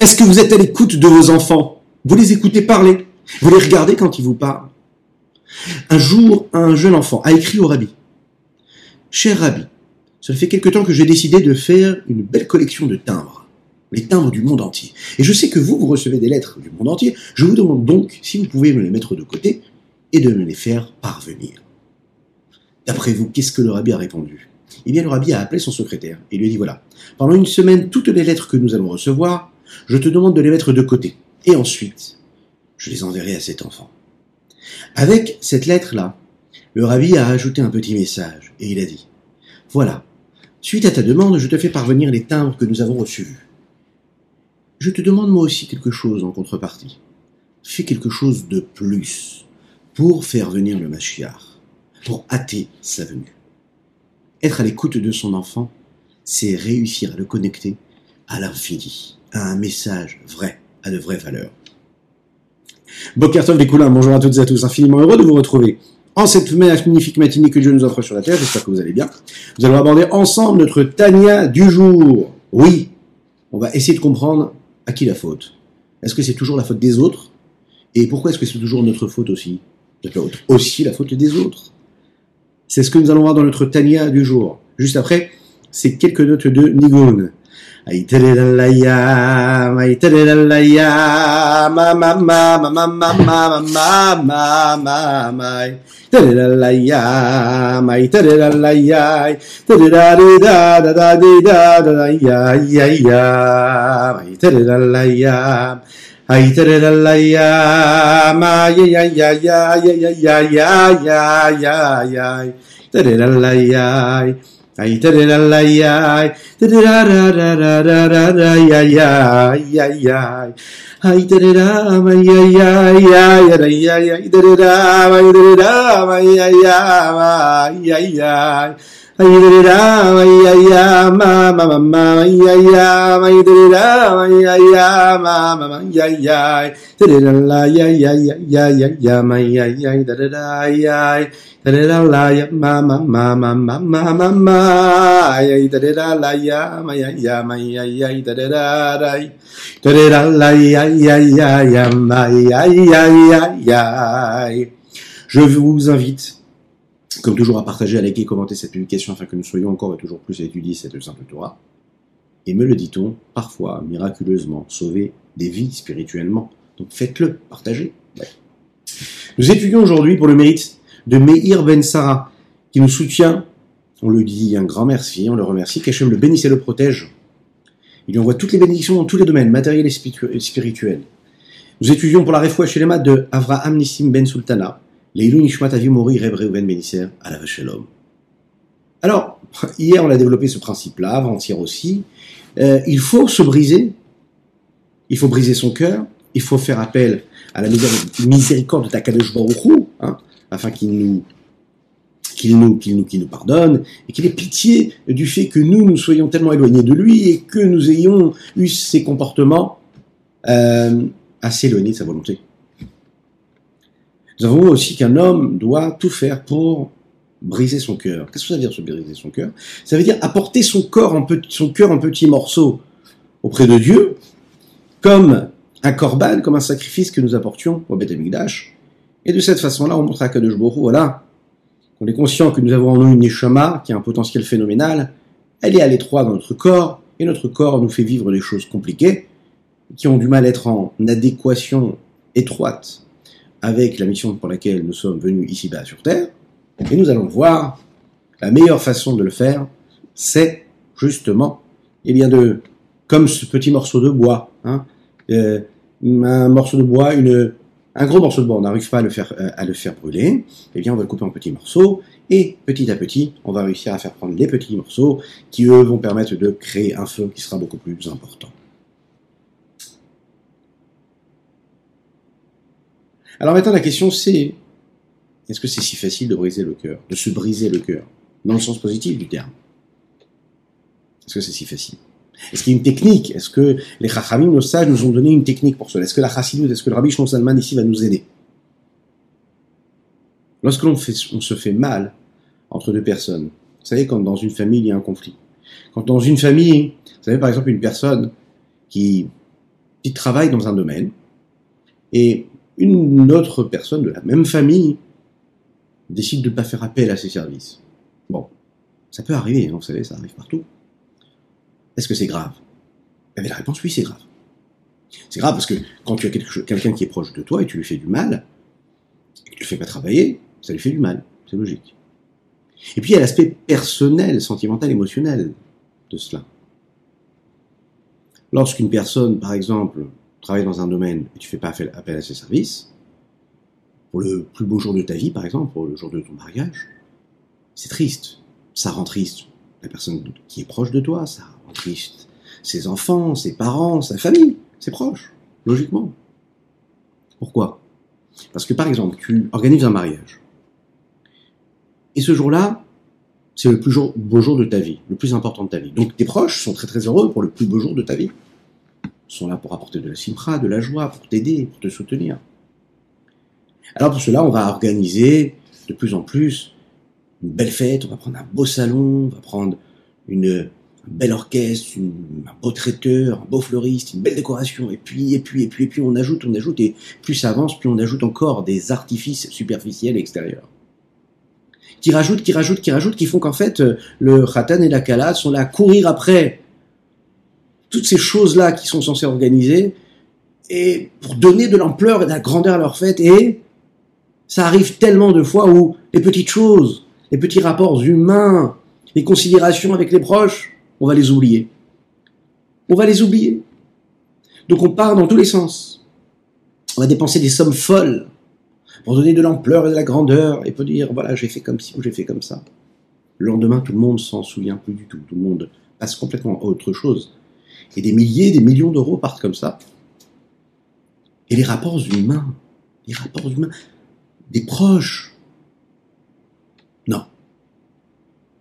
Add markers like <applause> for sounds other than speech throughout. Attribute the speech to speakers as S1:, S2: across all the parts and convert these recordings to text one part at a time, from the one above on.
S1: Est-ce que vous êtes à l'écoute de vos enfants? Vous les écoutez parler? Vous les regardez quand ils vous parlent? Un jour, un jeune enfant a écrit au rabbi. Cher rabbi, ça fait quelque temps que j'ai décidé de faire une belle collection de timbres. Les timbres du monde entier. Et je sais que vous, vous recevez des lettres du monde entier. Je vous demande donc si vous pouvez me les mettre de côté et de me les faire parvenir. D'après vous, qu'est-ce que le rabbi a répondu? Eh bien, le rabbi a appelé son secrétaire et lui a dit voilà, pendant une semaine, toutes les lettres que nous allons recevoir, je te demande de les mettre de côté. Et ensuite, je les enverrai à cet enfant. Avec cette lettre-là, le rabbi a ajouté un petit message et il a dit Voilà, suite à ta demande, je te fais parvenir les timbres que nous avons reçus. Je te demande moi aussi quelque chose en contrepartie. Fais quelque chose de plus pour faire venir le Mashiach, pour hâter sa venue. Être à l'écoute de son enfant, c'est réussir à le connecter à l'infini un message vrai, à de vraies valeurs. Bokertov Coulins, bonjour à toutes et à tous, infiniment heureux de vous retrouver en cette magnifique matinée que Dieu nous offre sur la terre, j'espère que vous allez bien. Nous allons aborder ensemble notre Tania du jour. Oui, on va essayer de comprendre à qui la faute. Est-ce que c'est toujours la faute des autres? Et pourquoi est-ce que c'est toujours notre faute aussi? Aussi la faute des autres. C'est ce que nous allons voir dans notre Tania du jour. Juste après, c'est quelques notes de Nigun. ஐத்திருதல்லையாம் ஐத்திருதல்லையாம் மாமாய் திருதல்லையாம் ஐத்திருதல்லையாய் திருதாரிதாததாதிதாததையாய்யாம் ஐத்திருதல்லையாம் ஐத்திருதல்லையாம் ஐயையாய் ஐயையாய் ஐயையாய் ஐயையாய் திருதல்லையாய் Ay, da da da da da da da da da da ya ya ya ya. Ay, da da da ma ya ya ya ya da ya ya. Da da da ma da da da ma ya ya ya ya. Je vous invite comme toujours à partager, à liker commenter cette publication afin que nous soyons encore et toujours plus à étudier cette simple Torah. Et me le dit-on, parfois, miraculeusement, sauver des vies spirituellement. Donc faites-le, partagez. Nous étudions aujourd'hui pour le mérite de Meir Ben Sarah, qui nous soutient. On le dit un grand merci, on le remercie. Qu'Hachem le bénisse et le protège. Il lui envoie toutes les bénédictions dans tous les domaines, matériels et spirituels. Nous étudions pour la réfoua chez les de Avraham Nissim Ben Sultana, Alors, hier on a développé ce principe-là, avant-hier aussi. Euh, il faut se briser, il faut briser son cœur, il faut faire appel à la miséricorde de Takadosh Baruch hein, afin qu'il nous pardonne, et qu'il ait pitié du fait que nous, nous soyons tellement éloignés de lui, et que nous ayons eu ces comportements euh, assez éloignés de sa volonté. Nous avons aussi qu'un homme doit tout faire pour briser son cœur. Qu'est-ce que ça veut dire, se briser son cœur? Ça veut dire apporter son, cœur en petits morceaux auprès de Dieu, comme un korban, comme un sacrifice que nous apportions au Beth Amikdash. Et de cette façon-là, on montre à Kadosh Baruch voilà, qu'on est conscient que nous avons en nous une neshama qui a un potentiel phénoménal. Elle est à l'étroit dans notre corps, et notre corps nous fait vivre des choses compliquées, qui ont du mal à être en adéquation étroite avec la mission pour laquelle nous sommes venus ici-bas sur Terre, et nous allons voir la meilleure façon de le faire, c'est justement, eh bien comme ce petit morceau de bois, hein, euh, un morceau de bois, un gros morceau de bois, on n'arrive pas à le faire, euh, à le faire brûler, eh bien on va le couper en petits morceaux, et petit à petit, on va réussir à faire prendre les petits morceaux qui, eux, vont permettre de créer un feu qui sera beaucoup plus important. Alors maintenant, la question c'est, est-ce que c'est si facile de briser le cœur, de se briser le cœur, dans le sens positif du terme? Est-ce que c'est si facile? Est-ce qu'il y a une technique? Est-ce que les Chachamim, nos sages, nous ont donné une technique pour cela? Est-ce que la Chassidut, est-ce que le Rabbi Shlomo Salman ici va nous aider? Lorsque l'on on se fait mal entre deux personnes, vous savez, quand dans une famille, il y a un conflit. Quand dans une famille, vous savez, par exemple, une personne qui travaille dans un domaine et une autre personne de la même famille décide de ne pas faire appel à ses services. Bon, ça peut arriver, hein, vous savez, ça arrive partout. Est-ce que c'est grave? Eh la réponse, oui, c'est grave. C'est grave parce que quand tu as quelqu'un qui est proche de toi et tu lui fais du mal, et tu le fais pas travailler, ça lui fait du mal. C'est logique. Et puis il y a l'aspect personnel, sentimental, émotionnel de cela. Lorsqu'une personne, par exemple, travaille dans un domaine et tu fais pas appel à ses services, pour le plus beau jour de ta vie, par exemple, pour le jour de ton mariage, c'est triste. Ça rend triste la personne qui est proche de toi, ça rend triste ses enfants, ses parents, sa famille, ses proches, logiquement. Pourquoi? Parce que par exemple, tu organises un mariage. Et ce jour-là, c'est le plus beau jour de ta vie, le plus important de ta vie. Donc tes proches sont très très heureux pour le plus beau jour de ta vie. Sont là pour apporter de la simpra, de la joie, pour t'aider, pour te soutenir. Alors pour cela, on va organiser de plus en plus une belle fête, on va prendre un beau salon, on va prendre une, un bel orchestre, un beau traiteur, un beau fleuriste, une belle décoration, et puis, et puis, et puis, et puis, on ajoute, on ajoute, et plus ça avance, plus on ajoute encore des artifices superficiels extérieurs. Qui rajoutent, qui rajoutent, qui rajoutent, qui font qu'en fait, euh, le Khatan et la Kala sont là à courir après toutes ces choses-là qui sont censées organiser, et pour donner de l'ampleur et de la grandeur à leur fête, et ça arrive tellement de fois où les petites choses, les petits rapports humains, les considérations avec les proches, on va les oublier. On va les oublier. Donc on part dans tous les sens. On va dépenser des sommes folles pour donner de l'ampleur et de la grandeur et pour dire voilà j'ai fait comme ci ou j'ai fait comme ça. Le lendemain tout le monde s'en souvient plus du tout. Tout le monde passe complètement à autre chose. Et des milliers, des millions d'euros partent comme ça. Et les rapports humains, les rapports humains, des proches. Non.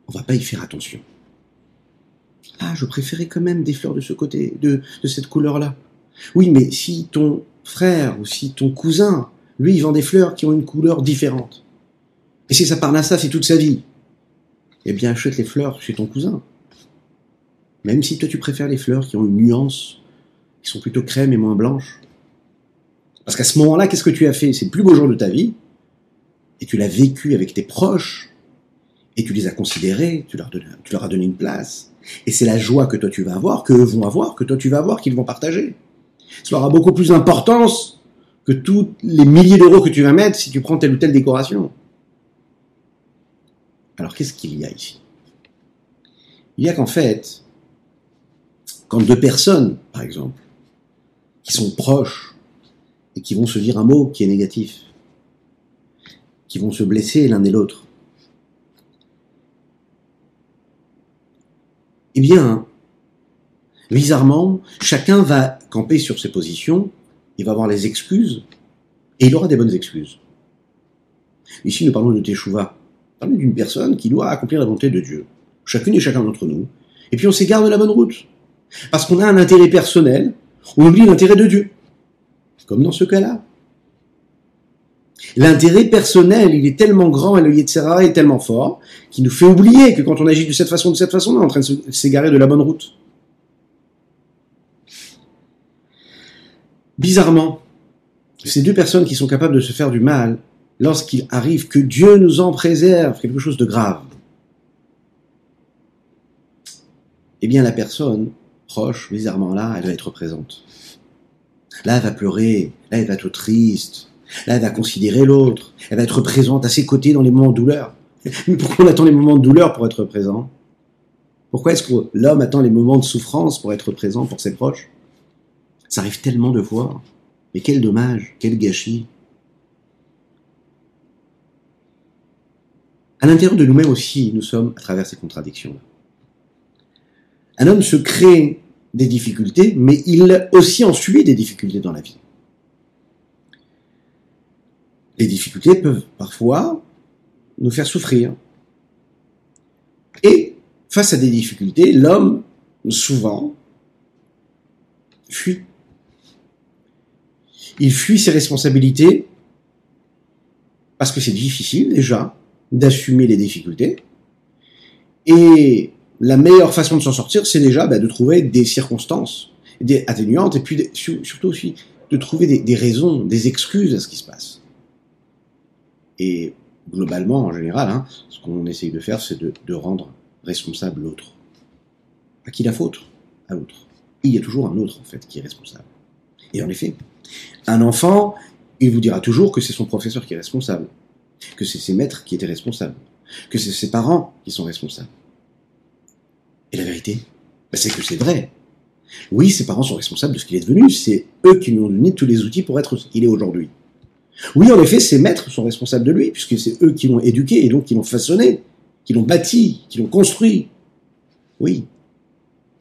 S1: On va pas y faire attention. Ah, je préférais quand même des fleurs de ce côté, de, de cette couleur-là. Oui, mais si ton frère ou si ton cousin, lui, il vend des fleurs qui ont une couleur différente. Et si ça parle à ça, c'est toute sa vie. Eh bien, achète les fleurs chez ton cousin. Même si toi, tu préfères les fleurs qui ont une nuance, qui sont plutôt crème et moins blanches. Parce qu'à ce moment-là, qu'est-ce que tu as fait? C'est le plus beau jour de ta vie et tu l'as vécu avec tes proches, et tu les as considérés, tu leur, as donné une place. Et c'est la joie que toi tu vas avoir, qu'eux vont avoir, que toi tu vas avoir, qu'ils vont partager. Ça aura beaucoup plus d'importance que tous les milliers d'euros que tu vas mettre si tu prends telle ou telle décoration. Alors qu'est-ce qu'il y a ici? Il y a qu'en fait, quand deux personnes, par exemple, qui sont proches et qui vont se dire un mot qui est négatif, qui vont se blesser l'un et l'autre. Eh bien, bizarrement, chacun va camper sur ses positions, il va avoir les excuses, et il aura des bonnes excuses. Ici, nous parlons de Teshuvah. Parlons d'une personne qui doit accomplir la volonté de Dieu. Chacune et chacun d'entre nous. Et puis on s'égare de la bonne route. Parce qu'on a un intérêt personnel, on oublie l'intérêt de Dieu. Comme dans ce cas-là. L'intérêt personnel, il est tellement grand et le Yetzirah est tellement fort qu'il nous fait oublier que quand on agit de cette façon, de cette façon, on est en train de s'égarer de la bonne route. Bizarrement, ces deux personnes qui sont capables de se faire du mal, lorsqu'il arrive que Dieu nous en préserve, quelque chose de grave, eh bien la personne proche, bizarrement là, elle va être présente. Là, elle va pleurer, là, elle va être triste, Là, elle va considérer l'autre. Elle va être présente à ses côtés dans les moments de douleur. Mais pourquoi on attend les moments de douleur pour être présent? Pourquoi est-ce que l'homme attend les moments de souffrance pour être présent pour ses proches? Ça arrive tellement de fois. Mais quel dommage, quel gâchis. À l'intérieur de nous-mêmes aussi, nous sommes à travers ces contradictions. Un homme se crée des difficultés, mais il aussi en suit des difficultés dans la vie les difficultés peuvent parfois nous faire souffrir. Et face à des difficultés, l'homme, souvent, fuit. Il fuit ses responsabilités parce que c'est difficile déjà d'assumer les difficultés. Et la meilleure façon de s'en sortir, c'est déjà bah, de trouver des circonstances atténuantes, et puis surtout aussi de trouver des, raisons, des excuses à ce qui se passe. Et globalement, en général, hein, ce qu'on essaye de faire, c'est de, de rendre responsable l'autre. À qui la faute À l'autre. Il y a toujours un autre, en fait, qui est responsable. Et en effet, un enfant, il vous dira toujours que c'est son professeur qui est responsable, que c'est ses maîtres qui étaient responsables, que c'est ses parents qui sont responsables. Et la vérité, bah, c'est que c'est vrai. Oui, ses parents sont responsables de ce qu'il est devenu, c'est eux qui lui ont donné tous les outils pour être ce qu'il est aujourd'hui. Oui, en effet, ses maîtres sont responsables de lui, puisque c'est eux qui l'ont éduqué et donc qui l'ont façonné, qui l'ont bâti, qui l'ont construit. Oui.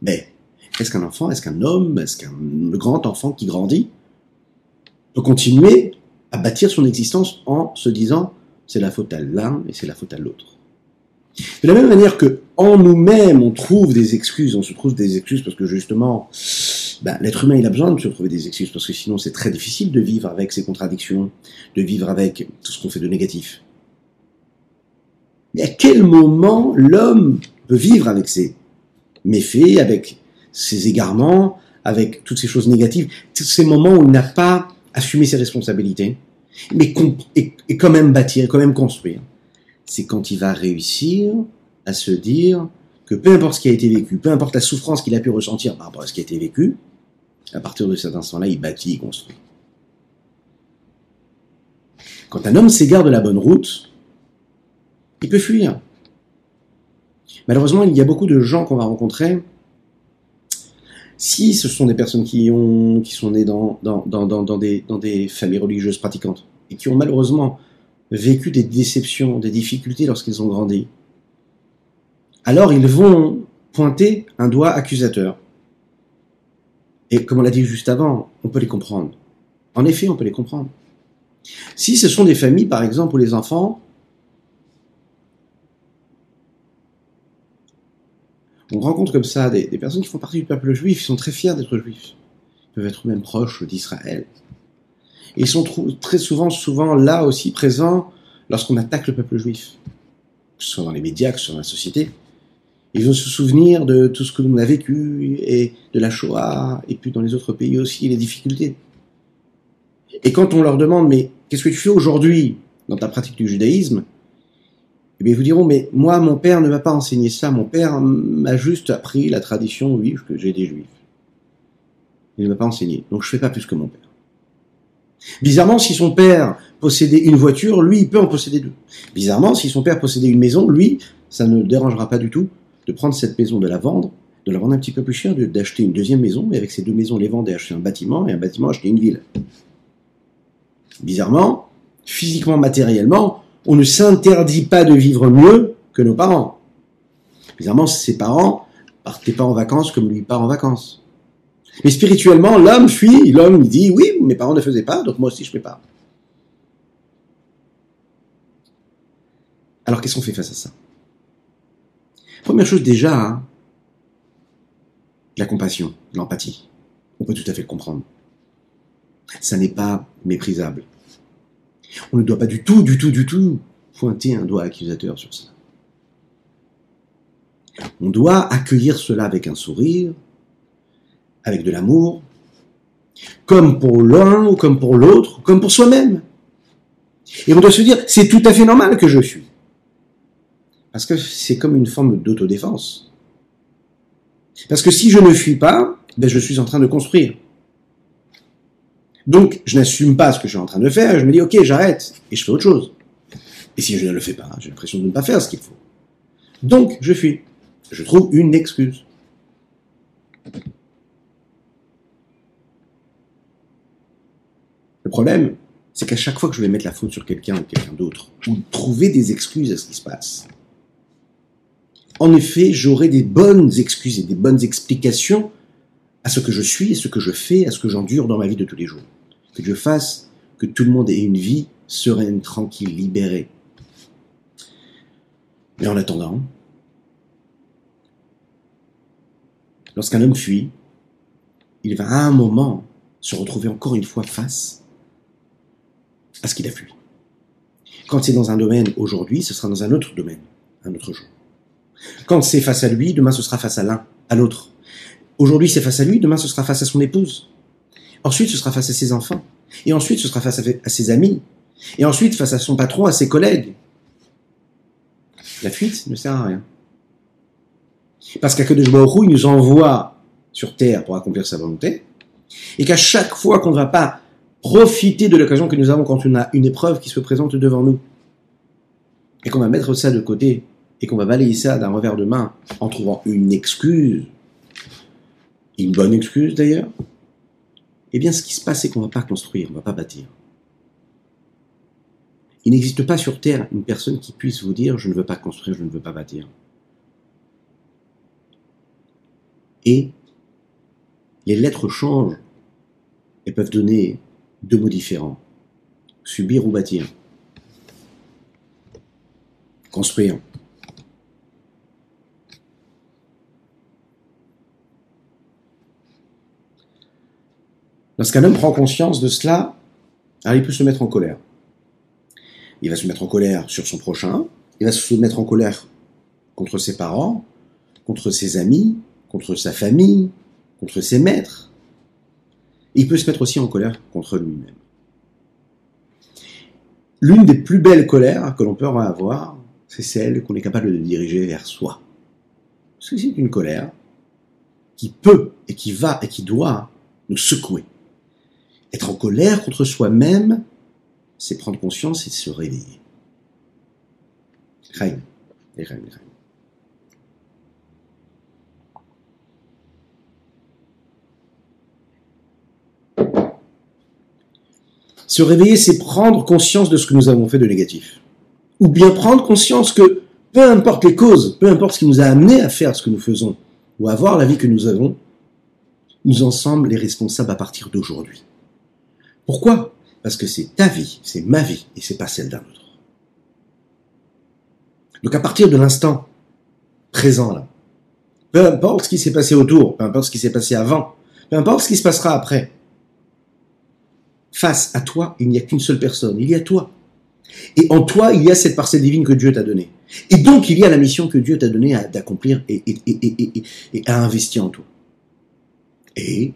S1: Mais est-ce qu'un enfant, est-ce qu'un homme, est-ce qu'un grand enfant qui grandit peut continuer à bâtir son existence en se disant c'est la faute à l'un et c'est la faute à l'autre? De la même manière que en nous-mêmes on trouve des excuses, on se trouve des excuses parce que justement ben, l'être humain a besoin de se trouver des excuses parce que sinon c'est très difficile de vivre avec ses contradictions, de vivre avec tout ce qu'on fait de négatif. Mais à quel moment l'homme peut vivre avec ses méfaits, avec ses égarements, avec toutes ces choses négatives, tous ces moments où il n'a pas assumé ses responsabilités, mais et, quand même bâtir, quand même construire? C'est quand il va réussir à se dire que peu importe ce qui a été vécu, peu importe la souffrance qu'il a pu ressentir par rapport à ce qui a été vécu, à partir de cet instant-là, il bâtit, il construit. Quand un homme s'égare de la bonne route, il peut fuir. Malheureusement, il y a beaucoup de gens qu'on va rencontrer si ce sont des personnes qui, ont, qui sont nées dans, dans, dans, dans, des, dans des familles religieuses pratiquantes et qui ont malheureusement vécu des déceptions, des difficultés lorsqu'ils ont grandi, alors ils vont pointer un doigt accusateur. Et comme on l'a dit juste avant, on peut les comprendre. En effet, on peut les comprendre. Si ce sont des familles, par exemple, où les enfants on rencontre comme ça des, personnes qui font partie du peuple juif, ils sont très fiers d'être juifs. Ils peuvent être même proches d'Israël. Ils sont très souvent, souvent là aussi présents lorsqu'on attaque le peuple juif. Que ce soit dans les médias, que ce soit dans la société. Ils vont se souvenir de tout ce que l'on a vécu et de la Shoah, et puis dans les autres pays aussi, les difficultés. Et quand on leur demande, mais qu'est-ce que tu fais aujourd'hui dans ta pratique du judaïsme? Eh bien, ils vous diront, mais moi, mon père ne m'a pas enseigné ça. Mon père m'a juste appris la tradition juive que j'ai des juifs. Il ne m'a pas enseigné. Donc, je fais pas plus que mon père. Bizarrement, si son père possédait une voiture, lui, il peut en posséder deux. Bizarrement, si son père possédait une maison, lui, ça ne dérangera pas du tout de prendre cette maison, de la vendre, de la vendre un petit peu plus cher, d'acheter une deuxième maison, et avec ces deux maisons, les vendre et acheter un bâtiment, et un bâtiment, acheter une ville. Bizarrement, physiquement, matériellement, on ne s'interdit pas de vivre mieux que nos parents. Évidemment, ses parents partaient pas en vacances comme lui part en vacances. Mais spirituellement, l'homme fuit, l'homme dit oui, mes parents ne faisaient pas, donc moi aussi je ne fais pas. Alors qu'est-ce qu'on fait face à ça? Première chose déjà, hein, la compassion, l'empathie. On peut tout à fait le comprendre. Ça n'est pas méprisable. On ne doit pas du tout, du tout, du tout pointer un doigt accusateur sur ça. On doit accueillir cela avec un sourire, avec de l'amour, comme pour l'un ou comme pour l'autre, comme pour soi-même. Et on doit se dire, c'est tout à fait normal que je fuis. Parce que c'est comme une forme d'autodéfense. Parce que si je ne fuis pas, ben je suis en train de construire. Donc, je n'assume pas ce que je suis en train de faire, je me dis, ok, j'arrête, et je fais autre chose. Et si je ne le fais pas, j'ai l'impression de ne pas faire ce qu'il faut. Donc, je fuis. Je trouve une excuse. Le problème, c'est qu'à chaque fois que je vais mettre la faute sur quelqu'un ou quelqu'un d'autre, ou trouver des excuses à ce qui se passe, en effet, j'aurai des bonnes excuses et des bonnes explications à ce que je suis, à ce que je fais, à ce que j'endure dans ma vie de tous les jours. Que Dieu fasse que tout le monde ait une vie sereine, tranquille, libérée. Mais en attendant, lorsqu'un homme fuit, il va à un moment se retrouver encore une fois face à ce qu'il a fui. Quand c'est dans un domaine aujourd'hui, ce sera dans un autre domaine, un autre jour. Quand c'est face à lui, demain ce sera face à l'un, à l'autre Aujourd'hui, c'est face à lui, demain, ce sera face à son épouse. Ensuite, ce sera face à ses enfants. Et ensuite, ce sera face à ses amis. Et ensuite, face à son patron, à ses collègues. La fuite ne sert à rien. Parce qu'Akadosh Baruch il nous envoie sur terre pour accomplir sa volonté. Et qu'à chaque fois qu'on ne va pas profiter de l'occasion que nous avons quand on a une épreuve qui se présente devant nous, et qu'on va mettre ça de côté, et qu'on va balayer ça d'un revers de main en trouvant une excuse, une bonne excuse d'ailleurs, eh bien ce qui se passe c'est qu'on ne va pas construire, on ne va pas bâtir. Il n'existe pas sur Terre une personne qui puisse vous dire je ne veux pas construire, je ne veux pas bâtir. Et les lettres changent et peuvent donner deux mots différents. Subir ou bâtir. Construire. Lorsqu'un homme prend conscience de cela, alors il peut se mettre en colère. Il va se mettre en colère sur son prochain, il va se mettre en colère contre ses parents, contre ses amis, contre sa famille, contre ses maîtres. Il peut se mettre aussi en colère contre lui-même. L'une des plus belles colères que l'on peut avoir, c'est celle qu'on est capable de diriger vers soi. C'est une colère qui peut et qui va et qui doit nous secouer. Être en colère contre soi-même, c'est prendre conscience et se réveiller. Se réveiller, c'est prendre conscience de ce que nous avons fait de négatif. Ou bien prendre conscience que, peu importe les causes, peu importe ce qui nous a amené à faire ce que nous faisons, ou à avoir la vie que nous avons, nous en sommes les responsables à partir d'aujourd'hui. Pourquoi? Parce que c'est ta vie, c'est ma vie, et c'est pas celle d'un autre. Donc à partir de l'instant présent là, peu importe ce qui s'est passé autour, peu importe ce qui s'est passé avant, peu importe ce qui se passera après, face à toi, il n'y a qu'une seule personne, il y a toi. Et en toi, il y a cette parcelle divine que Dieu t'a donnée. Et donc, il y a la mission que Dieu t'a donnée d'accomplir et, et, et, à investir en toi. Et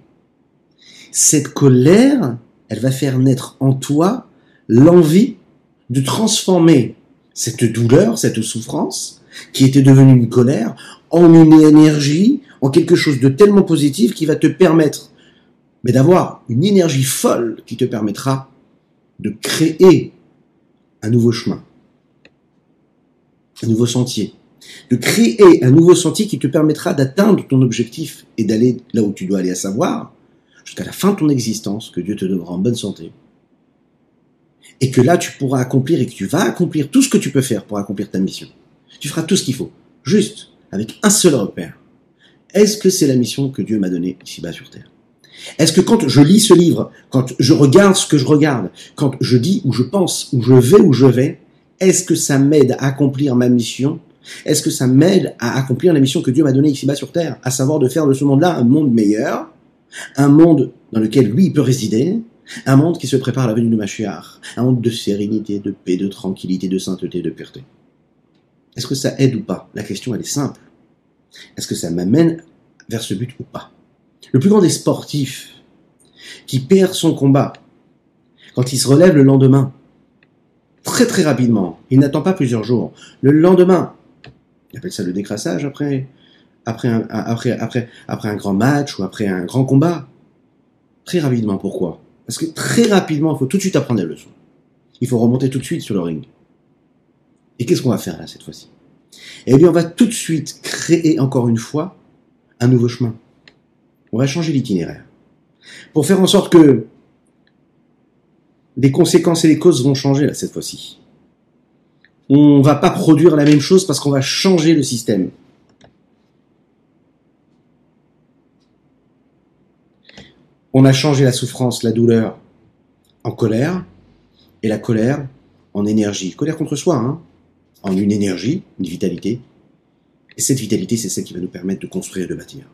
S1: cette colère elle va faire naître en toi l'envie de transformer cette douleur, cette souffrance, qui était devenue une colère, en une énergie, en quelque chose de tellement positif qui va te permettre mais d'avoir une énergie folle qui te permettra de créer un nouveau chemin, un nouveau sentier, de créer un nouveau sentier qui te permettra d'atteindre ton objectif et d'aller là où tu dois aller, à savoir jusqu'à la fin de ton existence, que Dieu te donnera en bonne santé. Et que là, tu pourras accomplir et que tu vas accomplir tout ce que tu peux faire pour accomplir ta mission. Tu feras tout ce qu'il faut, juste avec un seul repère. Est-ce que c'est la mission que Dieu m'a donnée ici-bas sur Terre? Est-ce que quand je lis ce livre, quand je regarde ce que je regarde, quand je dis où je pense, où je vais, où je vais, est-ce que ça m'aide à accomplir ma mission? Est-ce que ça m'aide à accomplir la mission que Dieu m'a donnée ici-bas sur Terre, à savoir de faire de ce monde-là un monde meilleur, un monde dans lequel lui peut résider, un monde qui se prépare à la venue de Machiar, un monde de sérénité, de paix, de tranquillité, de sainteté, de pureté. Est-ce que ça aide ou pas? La question, elle est simple. Est-ce que ça m'amène vers ce but ou pas? Le plus grand des sportifs qui perd son combat, quand il se relève le lendemain, très très rapidement, il n'attend pas plusieurs jours, le lendemain, il appelle ça le décrassage après, après un, grand match ou après un grand combat Très rapidement, pourquoi? Parce que très rapidement, il faut tout de suite apprendre les leçons. Il faut remonter tout de suite sur le ring. Et qu'est-ce qu'on va faire là cette fois-ci? Eh bien, on va tout de suite créer encore une fois un nouveau chemin. On va changer l'itinéraire. Pour faire en sorte que les conséquences et les causes vont changer là cette fois-ci. On va pas produire la même chose parce qu'on va changer le système. On a changé la souffrance, la douleur en colère, et la colère en énergie. Colère contre soi, hein, en une énergie, une vitalité. Et cette vitalité, c'est celle qui va nous permettre de construire et de bâtir.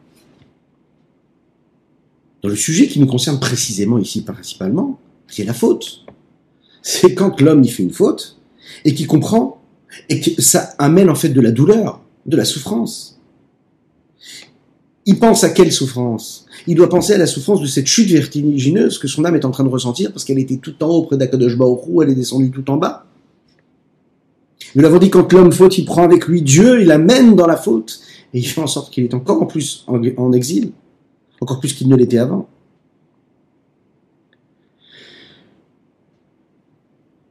S1: Dans le sujet qui nous concerne précisément ici, principalement, c'est la faute. C'est quand l'homme y fait une faute, et qui comprend, et que ça amène en fait de la douleur, de la souffrance. Il pense à quelle souffrance? Il doit penser à la souffrance de cette chute vertigineuse que son âme est en train de ressentir parce qu'elle était tout en haut près d'Akadosh elle est descendue tout en bas. Nous l'avons dit, quand l'homme faute, il prend avec lui Dieu, il l'amène dans la faute, et il fait en sorte qu'il est encore en plus en, exil, encore plus qu'il ne l'était avant.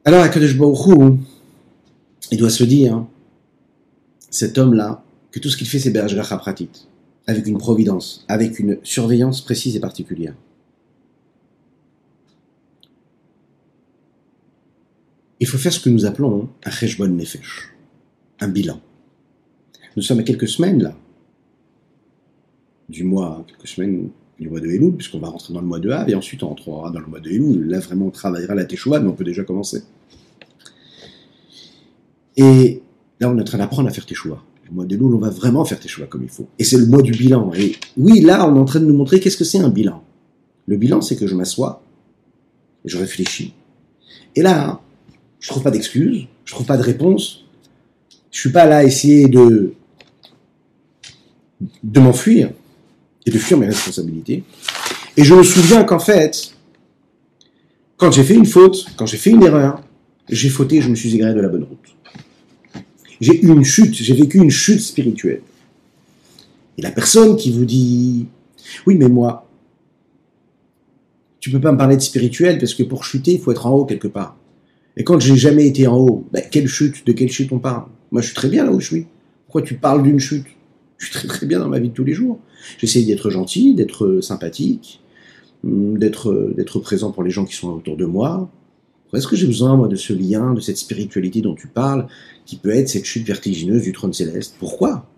S1: Alors, Akadosh Baruch il doit se dire, cet homme-là, que tout ce qu'il fait, c'est Berajracha Pratit, avec une providence, avec une surveillance précise et particulière. Il faut faire ce que nous appelons un cheshbon nefesh, un bilan. Nous sommes à quelques semaines là, du mois, quelques semaines du mois de Elul, puisqu'on va rentrer dans le mois de Av, et ensuite on rentrera dans le mois de Elul. Là vraiment on travaillera la Teshuvah, mais on peut déjà commencer. Et là on est en train d'apprendre à faire Teshuvah. Le mois de Elul, on va vraiment faire Teshuvah comme il faut. Et c'est le mois du bilan. Et oui, là on est en train de nous montrer qu'est-ce que c'est un bilan. Le bilan, c'est que je m'assois, et je réfléchis. Et là, je trouve pas d'excuses, je trouve pas de réponse. Je suis pas là à essayer de de m'enfuir et de fuir mes responsabilités. Et je me souviens qu'en fait, quand j'ai fait une faute, quand j'ai fait une erreur, j'ai fauté, je me suis égaré de la bonne route. J'ai eu une chute, j'ai vécu une chute spirituelle. Et la personne qui vous dit, oui, mais moi, tu peux pas me parler de spirituel parce que pour chuter, il faut être en haut quelque part. Et quand j'ai jamais été en haut, ben, quelle chute De quelle chute on parle? Moi, je suis très bien là où je suis. Pourquoi tu parles d'une chute? Je suis très très bien dans ma vie de tous les jours. J'essaie d'être gentil, d'être sympathique, hum, d'être présent pour les gens qui sont autour de moi. Est-ce que j'ai besoin, de ce lien, de cette spiritualité dont tu parles, qui peut être cette chute vertigineuse du trône céleste? Pourquoi?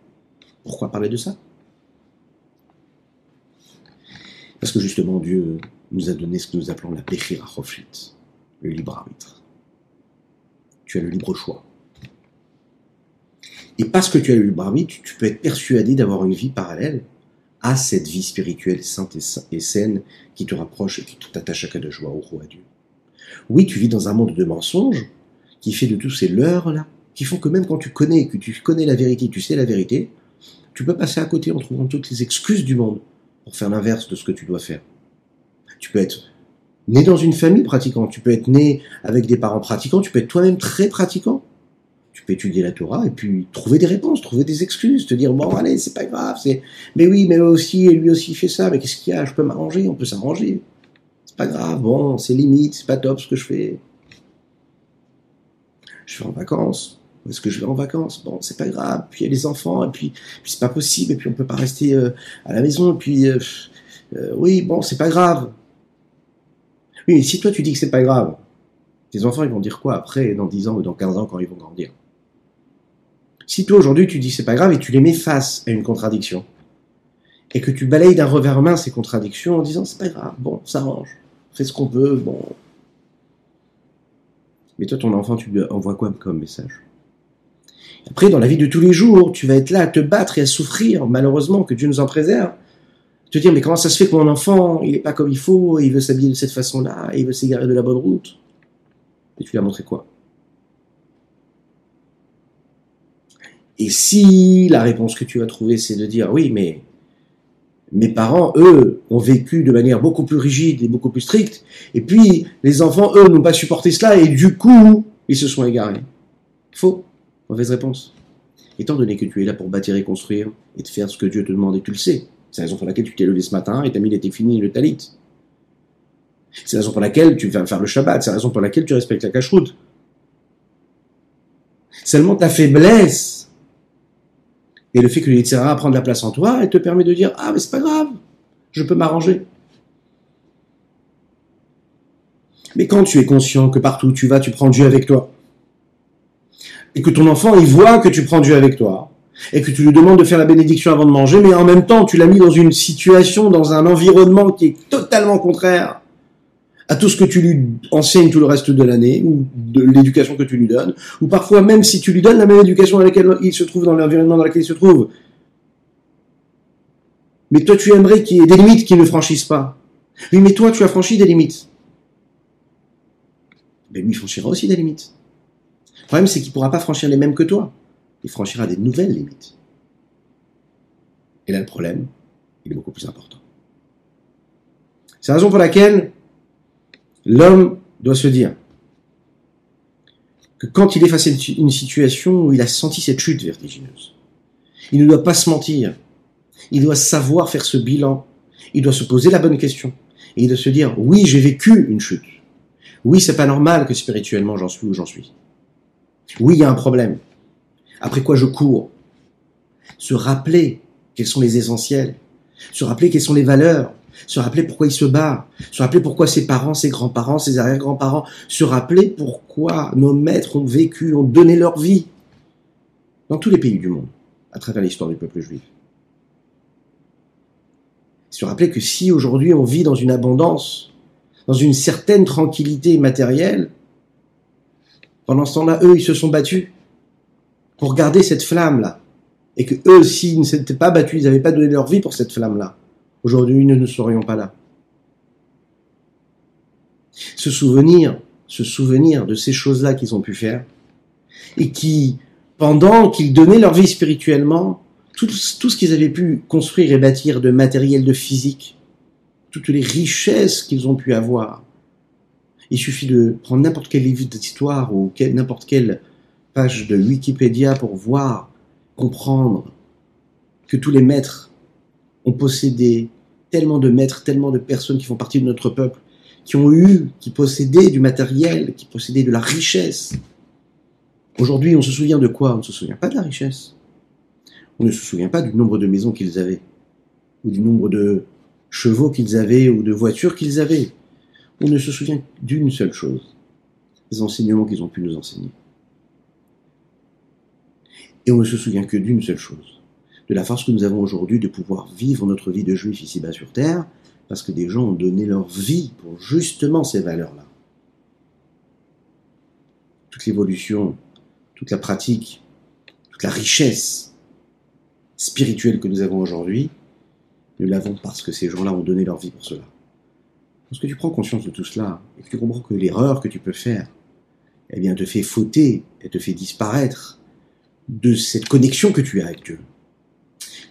S1: Pourquoi parler de ça? Parce que justement, Dieu nous a donné ce que nous appelons la Bechira le libre arbitre tu as le libre choix. Et parce que tu as le libre arbitre, tu peux être persuadé d'avoir une vie parallèle à cette vie spirituelle sainte et saine qui te rapproche et qui t'attache à Kadosh au roi Dieu. Oui, tu vis dans un monde de mensonges qui fait de tous ces leurres-là, qui font que même quand tu connais, que tu connais la vérité, tu sais la vérité, tu peux passer à côté en trouvant toutes les excuses du monde pour faire l'inverse de ce que tu dois faire. Tu peux être né dans une famille pratiquante, tu peux être né avec des parents pratiquants, tu peux être toi-même très pratiquant. Tu peux étudier la Torah et puis trouver des réponses, trouver des excuses, te dire bon allez c'est pas grave, c'est mais oui mais aussi et lui aussi fait ça, mais qu'est-ce qu'il y a, je peux m'arranger, on peut s'arranger, c'est pas grave, bon c'est limite, c'est pas top ce que je fais. Je vais en vacances, où est-ce que je vais en vacances? Bon, c'est pas grave. Puis il y a les enfants, et puis, c'est pas possible, et puis on peut pas rester euh, à la maison, et puis euh, euh, oui, bon, c'est pas grave. Oui, mais si toi tu dis que c'est pas grave, tes enfants ils vont dire quoi après, dans 10 ans ou dans 15 ans quand ils vont grandir? Si toi aujourd'hui tu dis c'est pas grave et tu les mets face à une contradiction, et que tu balayes d'un revers main ces contradictions en disant c'est pas grave, bon, ça arrange, fais ce qu'on veut, bon. Mais toi ton enfant tu lui envoies quoi comme message? Après, dans la vie de tous les jours, tu vas être là à te battre et à souffrir, malheureusement, que Dieu nous en préserve. Te dire, mais comment ça se fait que mon enfant, il n'est pas comme il faut, il veut s'habiller de cette façon-là, il veut s'égarer de la bonne route? Et tu lui as montré quoi? Et si la réponse que tu vas trouver, c'est de dire, oui, mais mes parents, eux, ont vécu de manière beaucoup plus rigide et beaucoup plus stricte, et puis les enfants, eux, n'ont pas supporté cela, et du coup, ils se sont égarés. Faux. Mauvaise réponse. Étant donné que tu es là pour bâtir et construire, et de faire ce que Dieu te demande, et tu le sais, c'est la raison pour laquelle tu t'es levé ce matin et t'as mis les fini le talit. C'est la raison pour laquelle tu vas faire le Shabbat. C'est la raison pour laquelle tu respectes la cacheroute. Seulement ta faiblesse et le fait que l'Yitzhara prend de la place en toi, elle te permet de dire Ah, mais c'est pas grave, je peux m'arranger. Mais quand tu es conscient que partout où tu vas, tu prends Dieu avec toi, et que ton enfant, il voit que tu prends Dieu avec toi, et que tu lui demandes de faire la bénédiction avant de manger, mais en même temps, tu l'as mis dans une situation, dans un environnement qui est totalement contraire à tout ce que tu lui enseignes tout le reste de l'année, ou de l'éducation que tu lui donnes, ou parfois même si tu lui donnes la même éducation dans laquelle il se trouve, dans l'environnement dans lequel il se trouve. Mais toi, tu aimerais qu'il y ait des limites qu'il ne franchisse pas. Oui, mais toi, tu as franchi des limites. Mais lui, il franchira aussi des limites. Le problème, c'est qu'il ne pourra pas franchir les mêmes que toi il franchira des nouvelles limites. Et là, le problème, il est beaucoup plus important. C'est la raison pour laquelle l'homme doit se dire que quand il est face à une situation où il a senti cette chute vertigineuse, il ne doit pas se mentir, il doit savoir faire ce bilan, il doit se poser la bonne question, et il doit se dire, oui, j'ai vécu une chute. Oui, c'est pas normal que spirituellement j'en suis où j'en suis. Oui, il y a un problème. Après quoi je cours. Se rappeler quels sont les essentiels. Se rappeler quelles sont les valeurs. Se rappeler pourquoi il se bat. Se rappeler pourquoi ses parents, ses grands-parents, ses arrière-grands-parents. Se rappeler pourquoi nos maîtres ont vécu, ont donné leur vie. Dans tous les pays du monde, à travers l'histoire du peuple juif. Se rappeler que si aujourd'hui on vit dans une abondance, dans une certaine tranquillité matérielle, pendant ce temps-là, eux, ils se sont battus pour garder cette flamme-là. Et que eux, s'ils ne s'étaient pas battus, ils n'avaient pas donné leur vie pour cette flamme-là. Aujourd'hui, nous ne serions pas là. Se souvenir, se souvenir de ces choses-là qu'ils ont pu faire, et qui, pendant qu'ils donnaient leur vie spirituellement, tout, tout ce qu'ils avaient pu construire et bâtir de matériel, de physique, toutes les richesses qu'ils ont pu avoir, il suffit de prendre n'importe quel livre d'histoire ou n'importe quelle page de Wikipédia pour voir, comprendre que tous les maîtres ont possédé tellement de maîtres, tellement de personnes qui font partie de notre peuple, qui ont eu, qui possédaient du matériel, qui possédaient de la richesse. Aujourd'hui, on se souvient de quoi? On ne se souvient pas de la richesse. On ne se souvient pas du nombre de maisons qu'ils avaient, ou du nombre de chevaux qu'ils avaient, ou de voitures qu'ils avaient on ne se souvient d'une seule chose, les enseignements qu'ils ont pu nous enseigner. Et on ne se souvient que d'une seule chose, de la force que nous avons aujourd'hui de pouvoir vivre notre vie de juif ici-bas sur terre, parce que des gens ont donné leur vie pour justement ces valeurs-là. Toute l'évolution, toute la pratique, toute la richesse spirituelle que nous avons aujourd'hui, nous l'avons parce que ces gens-là ont donné leur vie pour cela. Lorsque tu prends conscience de tout cela, et que tu comprends que l'erreur que tu peux faire, eh bien, te fait fauter, et te fait disparaître de cette connexion que tu as avec Dieu.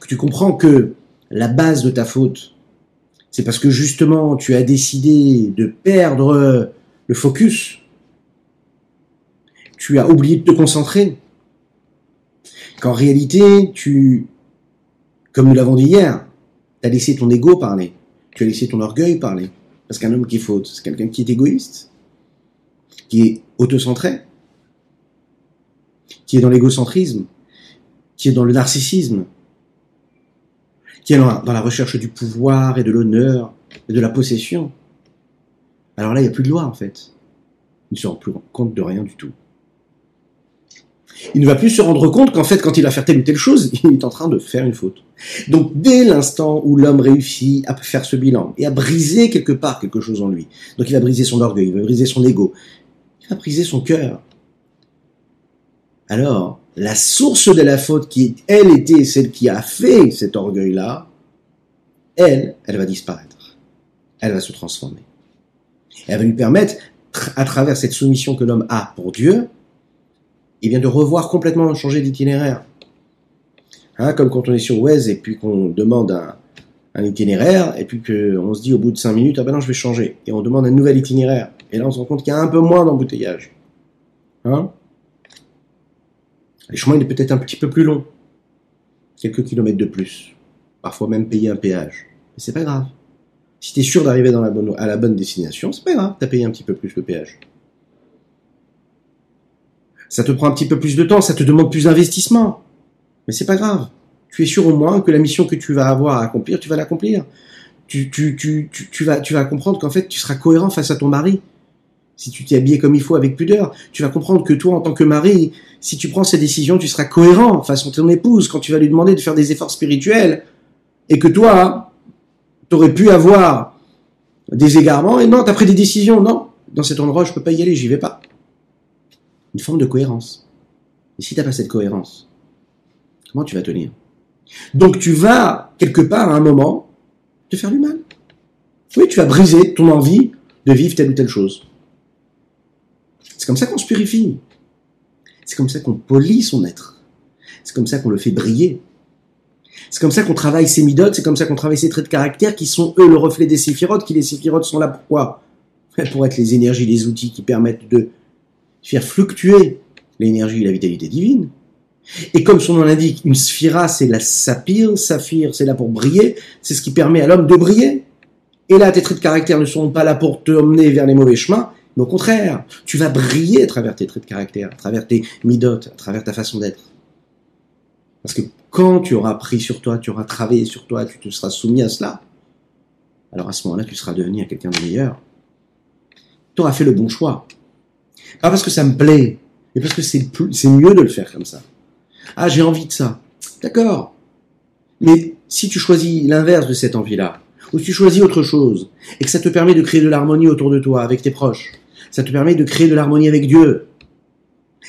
S1: Que tu comprends que la base de ta faute, c'est parce que justement tu as décidé de perdre le focus. Tu as oublié de te concentrer. Qu'en réalité, tu, comme nous l'avons dit hier, tu as laissé ton ego parler. Tu as laissé ton orgueil parler. Parce qu'un homme qui faute, c'est quelqu'un qui est égoïste, qui est autocentré, qui est dans l'égocentrisme, qui est dans le narcissisme, qui est dans la, recherche du pouvoir et de l'honneur et de la possession. Alors là, il n'y a plus de loi en fait. Il ne se rend plus compte de rien du tout il ne va plus se rendre compte qu'en fait, quand il va faire telle ou telle chose, <laughs> il est en train de faire une faute. Donc, dès l'instant où l'homme réussit à faire ce bilan et à briser quelque part quelque chose en lui, donc il va briser son orgueil, il va briser son ego, il va briser son cœur. Alors, la source de la faute qui, elle, était celle qui a fait cet orgueil-là, elle, elle va disparaître. Elle va se transformer. Elle va lui permettre, à travers cette soumission que l'homme a pour Dieu, il vient de revoir complètement changer d'itinéraire. Hein, comme quand on est sur Waze et puis qu'on demande un, itinéraire et puis qu'on se dit au bout de 5 minutes, ah ben non, je vais changer. Et on demande un nouvel itinéraire. Et là, on se rend compte qu'il y a un peu moins d'embouteillage. Hein? Le chemin, il est peut-être un petit peu plus long. Quelques kilomètres de plus. Parfois même payer un péage. Mais c'est pas grave. Si tu es sûr d'arriver à la bonne destination, c'est pas grave, as payé un petit peu plus le péage ça te prend un petit peu plus de temps, ça te demande plus d'investissement. Mais c'est pas grave. Tu es sûr au moins que la mission que tu vas avoir à accomplir, tu vas l'accomplir. Tu vas comprendre qu'en fait, tu seras cohérent face à ton mari. Si tu t'es habillé comme il faut avec pudeur, tu vas comprendre que toi, en tant que mari, si tu prends ces décisions, tu seras cohérent face à ton épouse quand tu vas lui demander de faire des efforts spirituels et que toi, tu aurais pu avoir des égarements et non, tu as pris des décisions. Non, dans cet endroit, je peux pas y aller, j'y vais pas une forme de cohérence. Et si tu n'as pas cette cohérence, comment tu vas tenir? Donc tu vas, quelque part, à un moment, te faire du mal. Oui, tu vas briser ton envie de vivre telle ou telle chose. Comme ça qu'on se purifie. C'est comme ça qu'on polit son être. C'est comme ça qu'on le fait briller. C'est comme ça qu'on travaille ces midotes, c'est comme ça qu'on travaille ces traits de caractère qui sont eux le reflet des séphirotes, qui les séphirotes sont là pourquoi? Pour être les énergies, les outils qui permettent de faire fluctuer l'énergie et la vitalité divine. Et comme son nom l'indique, une sphira, c'est la saphir, saphir, c'est là pour briller, c'est ce qui permet à l'homme de briller. Et là, tes traits de caractère ne sont pas là pour te vers les mauvais chemins, mais au contraire, tu vas briller à travers tes traits de caractère, à travers tes midotes, à travers ta façon d'être. Parce que quand tu auras pris sur toi, tu auras travaillé sur toi, tu te seras soumis à cela, alors à ce moment-là, tu seras devenu quelqu'un de meilleur. Tu auras fait le bon choix. Pas parce que ça me plaît, mais parce que c'est mieux de le faire comme ça. Ah, j'ai envie de ça. D'accord. Mais si tu choisis l'inverse de cette envie-là, ou si tu choisis autre chose, et que ça te permet de créer de l'harmonie autour de toi, avec tes proches, ça te permet de créer de l'harmonie avec Dieu,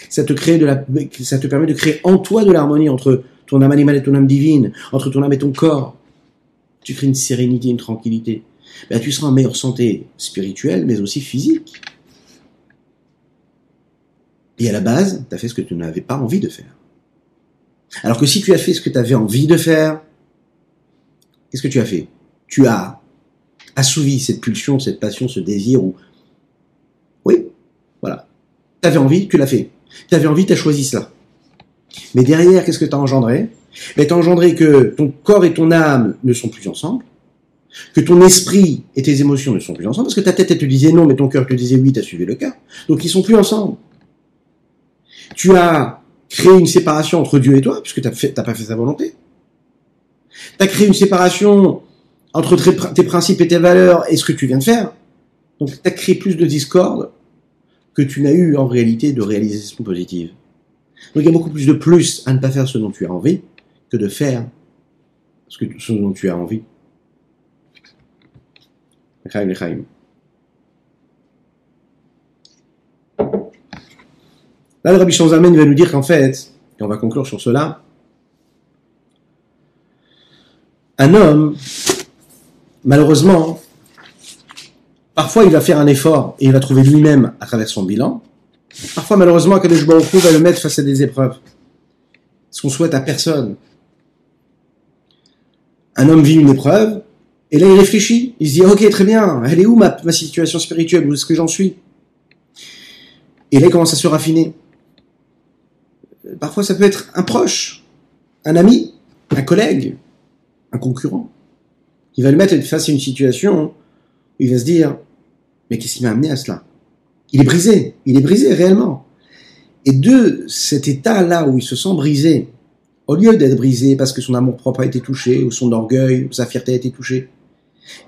S1: ça te, crée de la, ça te permet de créer en toi de l'harmonie entre ton âme animale et ton âme divine, entre ton âme et ton corps. Tu crées une sérénité, une tranquillité. Ben, tu seras en meilleure santé spirituelle, mais aussi physique. Et à la base, tu as fait ce que tu n'avais pas envie de faire. Alors que si tu as fait ce que tu avais envie de faire, qu'est-ce que tu as fait? Tu as assouvi cette pulsion, cette passion, ce désir ou... Oui, voilà. Tu avais envie, tu l'as fait. Tu avais envie, tu as choisi cela. Mais derrière, qu'est-ce que tu as engendré? Mais tu as engendré que ton corps et ton âme ne sont plus ensemble, que ton esprit et tes émotions ne sont plus ensemble, parce que ta tête, elle te disait non, mais ton cœur te disait oui, tu as suivi le cœur. Donc ils sont plus ensemble. Tu as créé une séparation entre Dieu et toi, puisque tu n'as pas fait sa volonté. Tu as créé une séparation entre tes principes et tes valeurs et ce que tu viens de faire. Donc tu as créé plus de discorde que tu n'as eu en réalité de réalisation positive. Donc il y a beaucoup plus de plus à ne pas faire ce dont tu as envie que de faire ce, que, dont tu as envie. Là, le Rabbi Shanzamen va nous dire qu'en fait, et on va conclure sur cela, un homme, malheureusement, parfois il va faire un effort et il va trouver lui-même à travers son bilan. Parfois, malheureusement, Kadosh Baruch va le mettre face à des épreuves. Ce qu'on souhaite à personne. Un homme vit une épreuve, et là il réfléchit. Il se dit, ok, très bien, elle est où ma, situation spirituelle? Où est-ce que j'en suis? Et là il commence à se raffiner. Parfois, ça peut être un proche, un ami, un collègue, un concurrent, qui va le mettre face à une situation il va se dire, mais qu'est-ce qui m'a amené à cela? Il est brisé, il est brisé réellement. Et de cet état-là où il se sent brisé, au lieu d'être brisé parce que son amour propre a été touché, ou son orgueil, ou sa fierté a été touchée,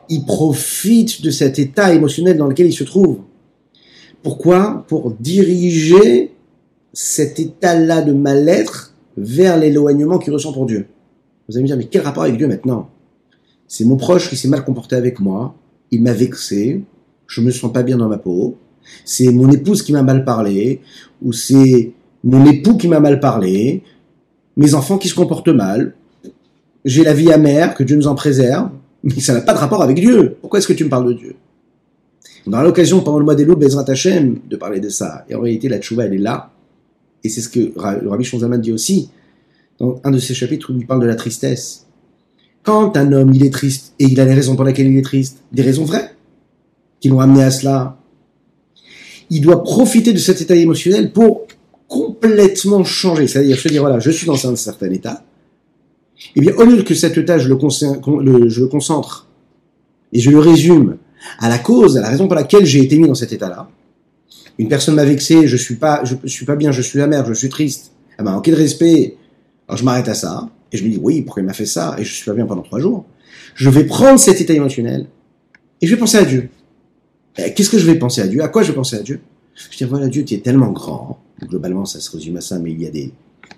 S1: il profite de cet état émotionnel dans lequel il se trouve. Pourquoi? Pour diriger cet état-là de mal-être vers l'éloignement qu'il ressent pour Dieu. Vous allez me dire, mais quel rapport avec Dieu maintenant? C'est mon proche qui s'est mal comporté avec moi, il m'a vexé, je me sens pas bien dans ma peau, c'est mon épouse qui m'a mal parlé, ou c'est mon époux qui m'a mal parlé, mes enfants qui se comportent mal, j'ai la vie amère, que Dieu nous en préserve, mais ça n'a pas de rapport avec Dieu. Pourquoi est-ce que tu me parles de Dieu? On aura l'occasion pendant le mois des loups, Bezrat de parler de ça. Et en réalité, la tchouva, elle est là. Et c'est ce que Rabbi Shonzaman dit aussi, dans un de ses chapitres où il parle de la tristesse. Quand un homme, est triste, et il a les raisons pour lesquelles il est triste, des raisons vraies, qui l'ont amené à cela, il doit profiter de cet état émotionnel pour complètement changer. C'est-à-dire se dire, voilà, je suis dans un certain état, eh bien, au lieu que cet état, je le, concentre et je le résume à la cause, à la raison pour laquelle j'ai été mis dans cet état-là, une personne m'a vexé, je suis pas, je, suis pas bien, je suis amer, je suis triste. Ah ben, en de respect, alors je m'arrête à ça, et je me dis, oui, pourquoi il m'a fait ça, et je suis pas bien pendant trois jours. Je vais prendre cet état émotionnel, et je vais penser à Dieu. Qu'est-ce que je vais penser à Dieu? À quoi je vais penser à Dieu? Je dis, voilà, Dieu, tu es tellement grand. Globalement, ça se résume à ça, mais il y a des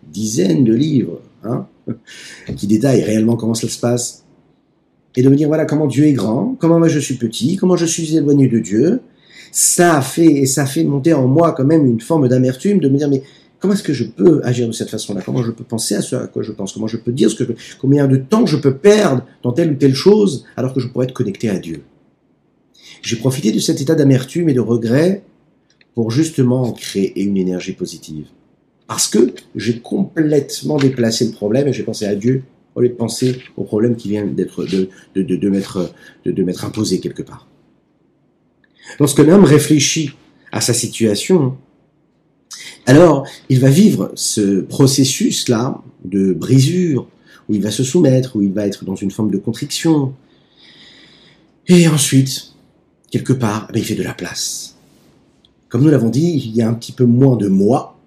S1: dizaines de livres hein, <laughs> qui détaillent réellement comment ça se passe. Et de me dire, voilà, comment Dieu est grand, comment moi je suis petit, comment je suis éloigné de Dieu, ça a fait, et ça fait monter en moi quand même une forme d'amertume, de me dire, mais comment est-ce que je peux agir de cette façon-là? Comment je peux penser à ce à quoi je pense? Comment je peux dire combien de temps je peux perdre dans telle ou telle chose alors que je pourrais être connecté à Dieu? J'ai profité de cet état d'amertume et de regret pour justement créer une énergie positive. Parce que j'ai complètement déplacé le problème et j'ai pensé à Dieu au lieu de penser aux problèmes qui viennent d'être de, de, de, de m'être imposés quelque part. Lorsque l'homme réfléchit à sa situation, alors il va vivre ce processus-là de brisure, où il va se soumettre, où il va être dans une forme de contriction. Et ensuite, quelque part, ben, il fait de la place. Comme nous l'avons dit, il y a un petit peu moins de moi,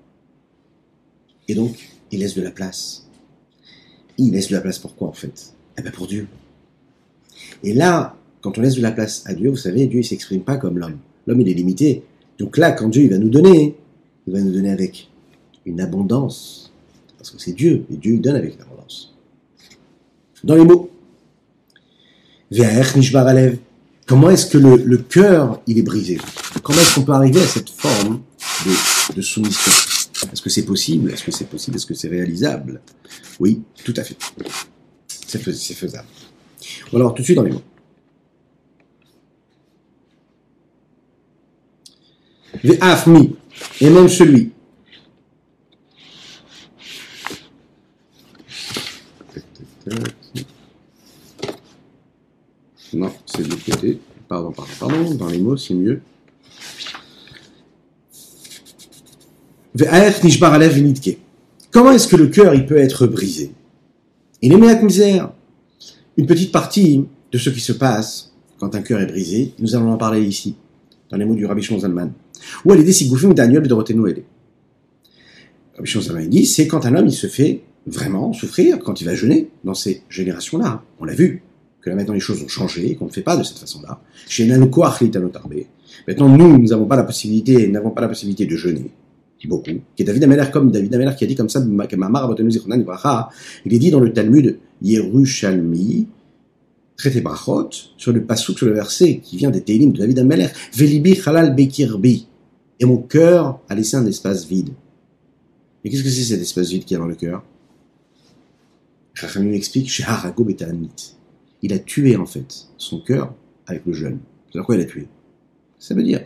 S1: et donc il laisse de la place. Il laisse de la place pour quoi en fait? Eh bien pour Dieu. Et là, quand on laisse de la place à Dieu, vous savez, Dieu ne s'exprime pas comme l'homme. L'homme il est limité. Donc là, quand Dieu il va nous donner, il va nous donner avec une abondance. Parce que c'est Dieu, et Dieu il donne avec l'abondance. Dans les mots. Comment est-ce que le, cœur il est brisé? Comment est-ce qu'on peut arriver à cette forme de, soumission? Est-ce que c'est possible? Est-ce que c'est possible? Est-ce que c'est réalisable? Oui, tout à fait. C'est faisable. Alors, tout de suite dans les mots. Afmi, et même celui. Non, c'est de l'autre côté. Pardon, pardon, pardon. Dans les mots, c'est mieux. Comment est-ce que le cœur il peut être brisé? Il est misère. Une petite partie de ce qui se passe quand un cœur est brisé, nous allons en parler ici, dans les mots du Rabbi Shimon. Ou elle est des Daniel de Rabbi Shimon dit, c'est quand un homme il se fait vraiment souffrir, quand il va jeûner dans ces générations-là. On l'a vu, que là maintenant les choses ont changé, qu'on ne fait pas de cette façon-là. Chez Maintenant, nous, nous n'avons pas la possibilité, n'avons pas la possibilité de jeûner beaucoup, qui est David Ameler comme David Ameler qui a dit comme ça, il est dit dans le Talmud Yerushalmi, traité Brachot, sur le pasouk, sur le verset qui vient des Télim de David Ameler, Velibi Halal Bekirbi, et mon cœur a laissé un espace vide. Et qu'est-ce que c'est cet espace vide qui est dans le cœur? Chachamim explique, chez Harago Il a tué en fait son cœur avec le jeûne. C'est quoi il a tué? Ça veut dire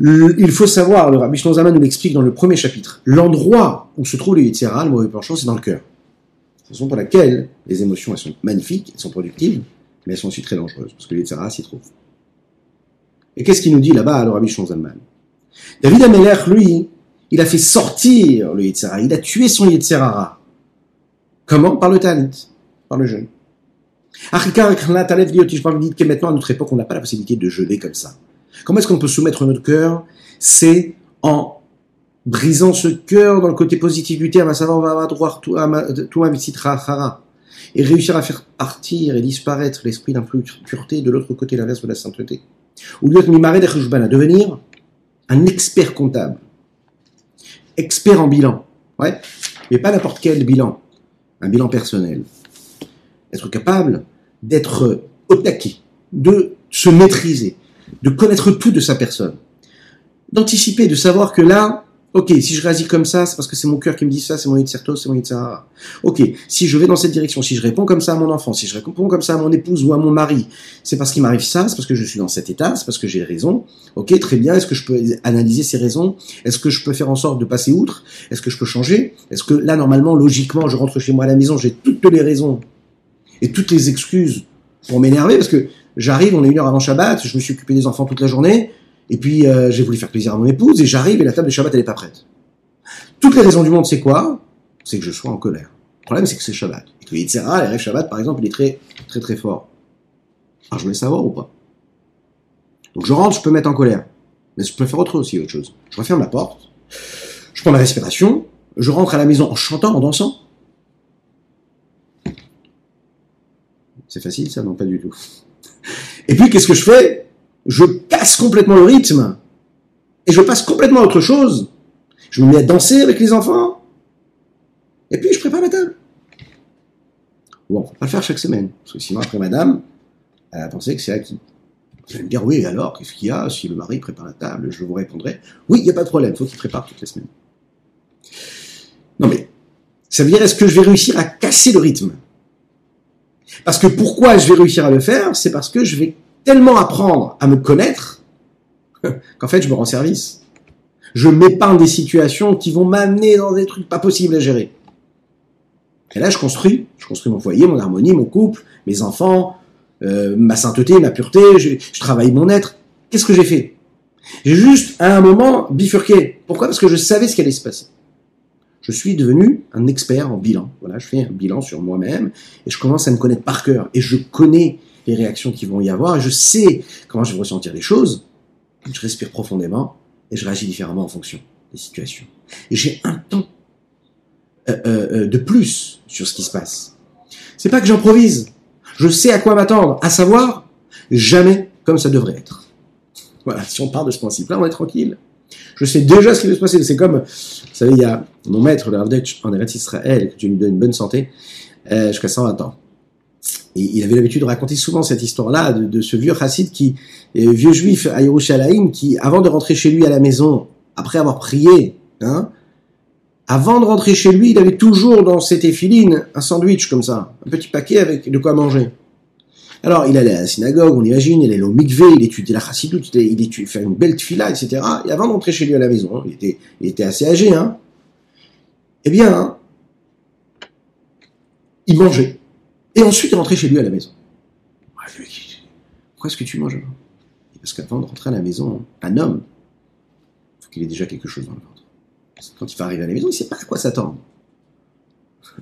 S1: il faut savoir, le Rabbi Shlomo nous l'explique dans le premier chapitre, l'endroit où se trouve le Yitzhara, le mauvais penchant, c'est dans le cœur. Raison pour laquelle les émotions, elles sont magnifiques, elles sont productives, mais elles sont aussi très dangereuses, parce que le Yitzhara s'y trouve. Et qu'est-ce qu'il nous dit là-bas, le Rabbi Shlomo David Ameler, lui, il a fait sortir le Yitzhara, il a tué son Yitzhara. Comment? Par le Tanit, par le jeûne. Je parle que maintenant, à notre époque, on n'a pas la possibilité de jeûner comme ça. Comment est-ce qu'on peut soumettre notre cœur? C'est en brisant ce cœur dans le côté positif du terme, à savoir à et réussir à faire partir et disparaître l'esprit d'impureté de l'autre côté, l'inverse de la sainteté. Ou lieu de devenir un expert comptable, expert en bilan, ouais, mais pas n'importe quel bilan, un bilan personnel. Être capable d'être au taquet, de se maîtriser, de connaître tout de sa personne. D'anticiper, de savoir que là, ok, si je réagis comme ça, c'est parce que c'est mon cœur qui me dit ça, c'est mon Yitzerto, c'est mon Yitzhara. Ok, si je vais dans cette direction, si je réponds comme ça à mon enfant, si je réponds comme ça à mon épouse ou à mon mari, c'est parce qu'il m'arrive ça, c'est parce que je suis dans cet état, c'est parce que j'ai raison. Ok, très bien, est-ce que je peux analyser ces raisons? Est-ce que je peux faire en sorte de passer outre? Est-ce que je peux changer? Est-ce que là, normalement, logiquement, je rentre chez moi à la maison, j'ai toutes les raisons et toutes les excuses pour m'énerver parce que J'arrive, on est une heure avant Shabbat, je me suis occupé des enfants toute la journée, et puis euh, j'ai voulu faire plaisir à mon épouse, et j'arrive et la table de Shabbat, elle n'est pas prête. Toutes les raisons du monde, c'est quoi? C'est que je sois en colère. Le problème, c'est que c'est Shabbat. Et que Yitzhara, les rêves Shabbat, par exemple, il est très, très, très fort. Alors, je voulais savoir ou pas Donc, je rentre, je peux mettre en colère. Mais je peux faire autre aussi, autre chose. Je referme la porte, je prends ma respiration, je rentre à la maison en chantant, en dansant. C'est facile, ça? Non, pas du tout. Et puis, qu'est-ce que je fais? Je casse complètement le rythme. Et je passe complètement à autre chose. Je me mets à danser avec les enfants. Et puis, je prépare ma table. Bon, on va pas le faire chaque semaine. Parce que sinon, après, madame, elle a pensé que c'est acquis. Vous allez me dire, oui, alors, qu'est-ce qu'il y a Si le mari prépare la table, je vous répondrai, oui, il n'y a pas de problème, il faut qu'il prépare toutes les semaines. Non mais, ça veut dire, est-ce que je vais réussir à casser le rythme? Parce que pourquoi je vais réussir à le faire? C'est parce que je vais tellement apprendre à me connaître <laughs> qu'en fait je me rends service. Je m'épargne des situations qui vont m'amener dans des trucs pas possibles à gérer. Et là, je construis, je construis mon foyer, mon harmonie, mon couple, mes enfants, euh, ma sainteté, ma pureté, je, travaille mon être. Qu'est-ce que j'ai fait? J'ai juste, à un moment, bifurqué. Pourquoi? Parce que je savais ce qui allait se passer. Je suis devenu un expert en bilan. Voilà, je fais un bilan sur moi-même et je commence à me connaître par cœur. Et je connais les réactions qui vont y avoir je sais comment je vais ressentir les choses. Je respire profondément et je réagis différemment en fonction des situations. Et j'ai un temps euh, euh, euh, de plus sur ce qui se passe. C'est pas que j'improvise. Je sais à quoi m'attendre, à savoir jamais comme ça devrait être. Voilà, si on part de ce principe-là, on est tranquille. Je sais déjà ce qui va se passer. C'est comme, vous savez, il y a mon maître, le Ravdetch, en Eretz Israël, que Dieu lui donne une bonne santé, euh, jusqu'à 120 ans. Il avait l'habitude de raconter souvent cette histoire-là de, ce vieux chassid qui, euh, vieux juif à Yerushalayim, qui, avant de rentrer chez lui à la maison, après avoir prié, hein, avant de rentrer chez lui, il avait toujours dans ses téphilines un sandwich comme ça, un petit paquet avec de quoi manger. Alors, il allait à la synagogue, on imagine, il allait au mikvé, il étudiait la chassidoute, il étudiait, faire une belle tfila, etc. Et avant de rentrer chez lui à la maison, hein, il était, assez âgé, hein. Eh bien, il mangeait. Et ensuite, il rentrait chez lui à la maison. Pourquoi est-ce que tu manges Parce qu'avant de rentrer à la maison, un homme, il faut qu'il ait déjà quelque chose dans le ventre. Quand il va arriver à la maison, il ne sait pas à quoi s'attendre.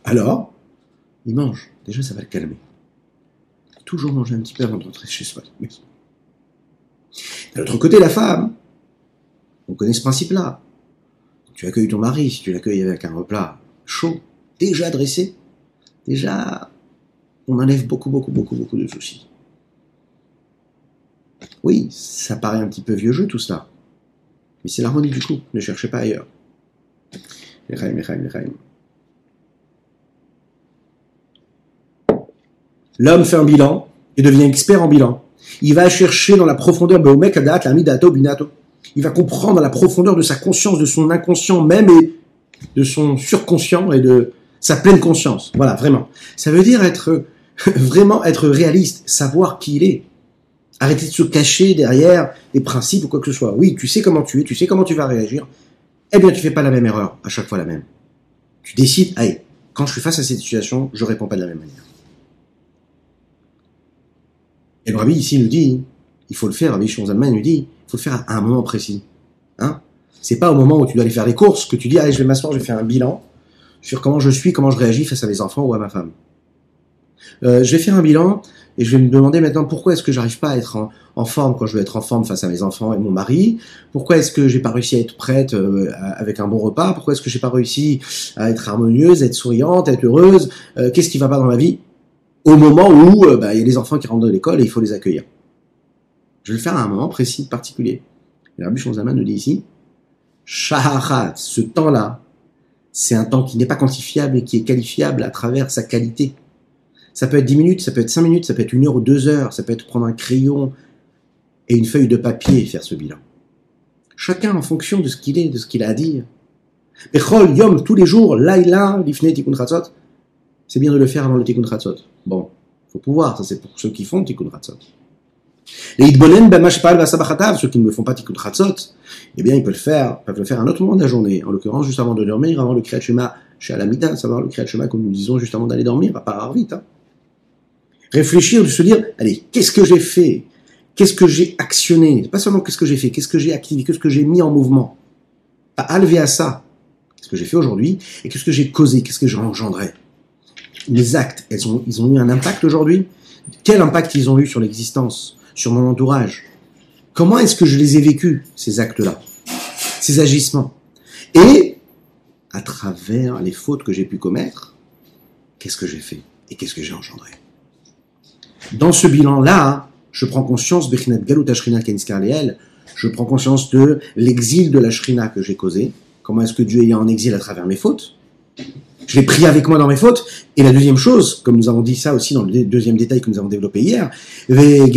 S1: Alors, il mange. Déjà, ça va le calmer toujours manger un petit peu avant de rentrer chez soi. De l'autre côté, la femme, on connaît ce principe-là. Tu accueilles ton mari, si tu l'accueilles avec un repas chaud, déjà dressé, déjà, on enlève beaucoup, beaucoup, beaucoup, beaucoup de soucis. Oui, ça paraît un petit peu vieux jeu tout cela, mais c'est l'harmonie du couple, ne cherchez pas ailleurs. L'homme fait un bilan et devient expert en bilan. Il va chercher dans la profondeur, il va comprendre dans la profondeur de sa conscience, de son inconscient même et de son surconscient et de sa pleine conscience. Voilà, vraiment. Ça veut dire être <laughs> vraiment être réaliste, savoir qui il est. Arrêter de se cacher derrière des principes ou quoi que ce soit. Oui, tu sais comment tu es, tu sais comment tu vas réagir. Eh bien, tu fais pas la même erreur à chaque fois la même. Tu décides, allez, quand je suis face à cette situation, je réponds pas de la même manière. Et rabbi ici nous dit, il faut le faire, Rabbi Allemagne nous dit, il faut le faire à un moment précis. Hein? C'est pas au moment où tu dois aller faire les courses que tu dis, allez, je vais m'asseoir, je vais faire un bilan sur comment je suis, comment je réagis face à mes enfants ou à ma femme. Euh, je vais faire un bilan et je vais me demander maintenant pourquoi est-ce que j'arrive pas à être en, forme quand je veux être en forme face à mes enfants et mon mari Pourquoi est-ce que j'ai pas réussi à être prête euh, avec un bon repas? Pourquoi est-ce que j'ai pas réussi à être harmonieuse, être souriante, être heureuse? Euh, Qu'est-ce qui va pas dans ma vie au moment où euh, bah, il y a des enfants qui rentrent de l'école et il faut les accueillir? Je vais le faire à un moment précis, particulier. Et Rabbi Shonzaman nous dit ici, Shaharat, ce temps-là, c'est un temps qui n'est pas quantifiable et qui est qualifiable à travers sa qualité. Ça peut être 10 minutes, ça peut être 5 minutes, ça peut être une heure ou deux heures, ça peut être prendre un crayon et une feuille de papier et faire ce bilan. Chacun en fonction de ce qu'il est, de ce qu'il a à dire. Bechol, Yom, tous les jours, Laila, Lifne Tikkun c'est bien de le faire avant le Tikkun Chatzot. Bon, faut pouvoir, ça c'est pour ceux qui font Tikkun Chatzot. Les Idbonen, ben Mashpal, ceux qui ne me font pas Tikkun Chatzot, eh bien ils peuvent le faire, peuvent le faire à un autre moment de la journée, en l'occurrence juste avant de dormir, avant le Kriyat Shema chez Alamida, savoir le Kriyat Shema comme nous disons juste avant d'aller dormir, à part vite. Hein. Réfléchir, de se dire, allez, qu'est-ce que j'ai fait? Qu'est-ce que j'ai actionné? Pas seulement qu'est-ce que j'ai fait, qu'est-ce que j'ai activé, qu'est-ce que j'ai mis en mouvement? À lever à ça, qu'est-ce que j'ai fait aujourd'hui, et qu'est-ce que j'ai causé, qu'est-ce que j'ai engendré les actes, ils ont eu un impact aujourd'hui? Quel impact ils ont eu sur l'existence, sur mon entourage. Comment est-ce que je les ai vécus, ces actes-là, ces agissements? Et, à travers les fautes que j'ai pu commettre, qu'est-ce que j'ai fait et qu'est-ce que j'ai engendré? Dans ce bilan-là, je prends conscience, je prends conscience de l'exil de la Shrina que j'ai causé, comment est-ce que Dieu est en exil à travers mes fautes, je l'ai pris avec moi dans mes fautes. Et la deuxième chose, comme nous avons dit ça aussi dans le deuxième détail que nous avons développé hier, et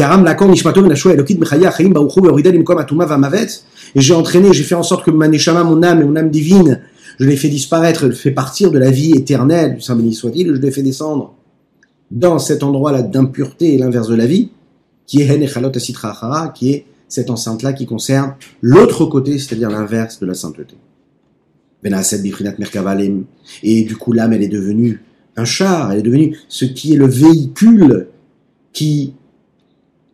S1: j'ai entraîné, j'ai fait en sorte que ma neshama, mon âme et mon âme divine, je l'ai fait disparaître, je l'ai fait partir de la vie éternelle, du Saint béni soit-il, je l'ai fait descendre dans cet endroit-là d'impureté et l'inverse de la vie, qui est qui est cette enceinte-là qui concerne l'autre côté, c'est-à-dire l'inverse de la sainteté. Et du coup, l'âme, elle est devenue un char, elle est devenue ce qui est le véhicule qui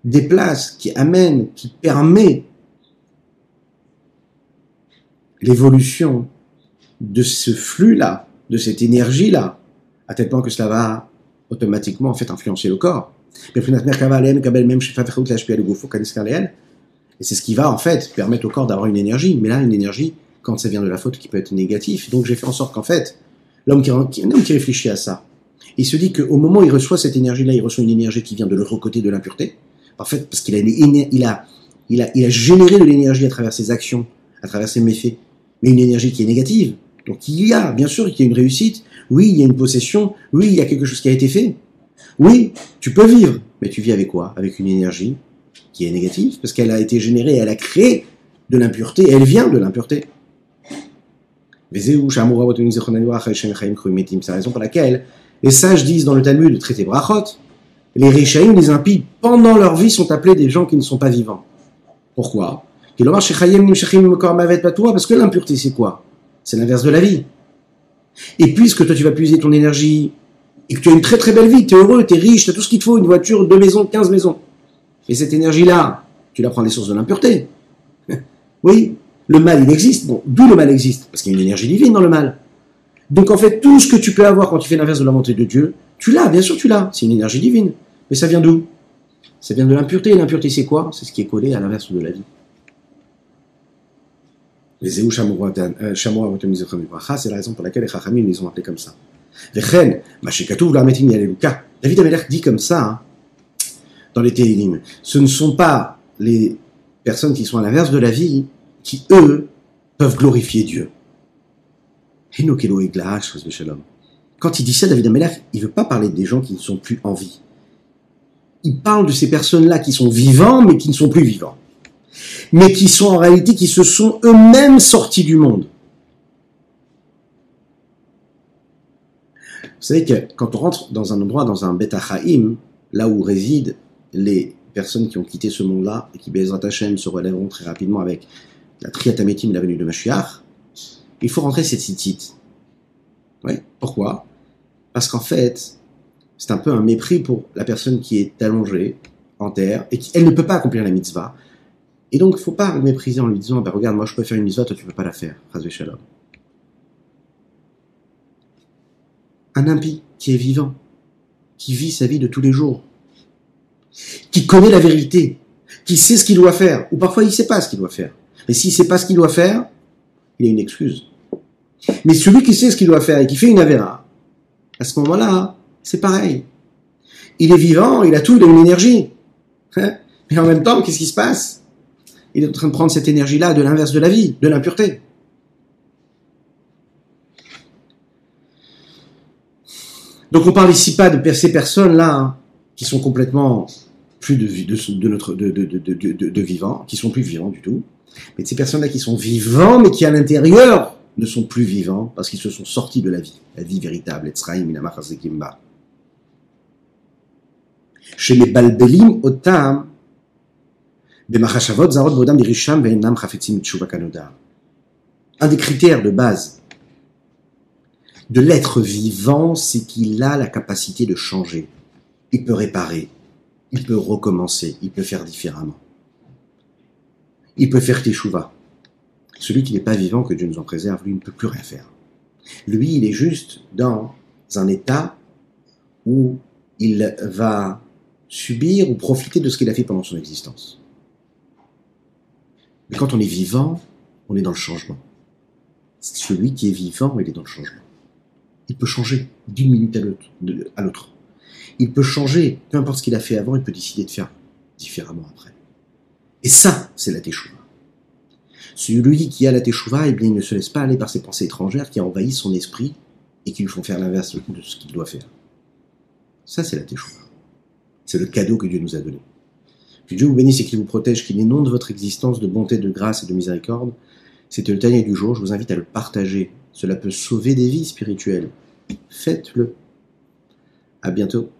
S1: déplace, qui amène, qui permet l'évolution de ce flux-là, de cette énergie-là, à tel point que cela va automatiquement en fait influencer le corps. Et c'est ce qui va en fait permettre au corps d'avoir une énergie. Mais là, une énergie, quand ça vient de la faute, qui peut être négatif. Donc j'ai fait en sorte qu'en fait, l'homme qui, qui réfléchit à ça, il se dit qu'au moment où il reçoit cette énergie-là, il reçoit une énergie qui vient de l'autre côté de l'impureté. En fait, parce qu'il a, il a, il a, il a généré de l'énergie à travers ses actions, à travers ses méfaits, mais une énergie qui est négative. Donc il y a, bien sûr, qu'il y a une réussite. Oui, il y a une possession. Oui, il y a quelque chose qui a été fait. Oui, tu peux vivre, mais tu vis avec quoi? Avec une énergie qui est négative, parce qu'elle a été générée, elle a créé de l'impureté, elle vient de l'impureté. C'est la raison pour laquelle les sages disent dans le Talmud, le traité Brachot, les Rishaïm, les impies, pendant leur vie, sont appelés des gens qui ne sont pas vivants. Pourquoi? Parce que l'impureté, c'est quoi? C'est l'inverse de la vie. Et puisque toi, tu vas puiser ton énergie et que tu as une très très belle vie, tu es heureux, tu es riche, tu as tout ce qu'il te faut, une voiture, deux maisons, quinze maisons. Et cette énergie-là, tu la prends des sources de l'impureté. <laughs> oui, le mal, il existe. Bon, d'où le mal existe? Parce qu'il y a une énergie divine dans le mal. Donc en fait, tout ce que tu peux avoir quand tu fais l'inverse de la volonté de Dieu, tu l'as, bien sûr tu l'as. C'est une énergie divine. Mais ça vient d'où? Ça vient de l'impureté. Et l'impureté, c'est quoi? C'est ce qui est collé à l'inverse de la vie. Les euh, c'est la raison pour laquelle les Chachamim les ont appelés comme ça. David Amelech dit comme ça hein, dans les Télim. Ce ne sont pas les personnes qui sont à l'inverse de la vie qui, eux, peuvent glorifier Dieu. Quand il dit ça, David Amelech, il ne veut pas parler des gens qui ne sont plus en vie. Il parle de ces personnes-là qui sont vivants, mais qui ne sont plus vivants. Mais qui sont en réalité, qui se sont eux-mêmes sortis du monde. Vous savez que quand on rentre dans un endroit, dans un Bet là où résident les personnes qui ont quitté ce monde-là et qui, Bezrat Hashem, se relèveront très rapidement avec la Triatamétim, la venue de Mashiach, il faut rentrer cette site. Oui, pourquoi? Parce qu'en fait, c'est un peu un mépris pour la personne qui est allongée en terre et qui, elle ne peut pas accomplir la mitzvah. Et donc, il ne faut pas le mépriser en lui disant, bah, regarde, moi je peux faire une mitzvah, toi tu ne peux pas la faire. Shalom. Un impie qui est vivant, qui vit sa vie de tous les jours, qui connaît la vérité, qui sait ce qu'il doit faire, ou parfois il ne sait pas ce qu'il doit faire. Mais s'il ne sait pas ce qu'il doit faire, il a une excuse. Mais celui qui sait ce qu'il doit faire et qui fait une avéra, à ce moment-là, c'est pareil. Il est vivant, il a tout, il a une énergie. Hein? Mais en même temps, qu'est-ce qui se passe? Il est en train de prendre cette énergie-là de l'inverse de la vie, de l'impureté. Donc on parle ici pas de ces personnes-là hein, qui sont complètement plus de, de, vivants, qui sont plus vivants du tout, mais de ces personnes-là qui sont vivants, mais qui à l'intérieur ne sont plus vivants parce qu'ils se sont sortis de la vie, la vie véritable. Chez les Balbelim, Otam, un des critères de base de l'être vivant, c'est qu'il a la capacité de changer. Il peut réparer, il peut recommencer, il peut faire différemment. Il peut faire teshuva. Celui qui n'est pas vivant, que Dieu nous en préserve, lui ne peut plus rien faire. Lui, il est juste dans un état où il va subir ou profiter de ce qu'il a fait pendant son existence. Mais quand on est vivant, on est dans le changement. Celui qui est vivant, il est dans le changement. Il peut changer d'une minute à l'autre. Il peut changer, peu importe ce qu'il a fait avant, il peut décider de faire différemment après. Et ça, c'est la teshuva. Celui qui a la teshuva, eh bien, il ne se laisse pas aller par ses pensées étrangères qui envahissent son esprit et qui lui font faire l'inverse de ce qu'il doit faire. Ça, c'est la teshuva. C'est le cadeau que Dieu nous a donné. Que Dieu vous bénisse et qu'il vous protège, qu'il inonde votre existence de bonté, de grâce et de miséricorde. C'était le dernier du jour. Je vous invite à le partager. Cela peut sauver des vies spirituelles. Faites-le. À bientôt.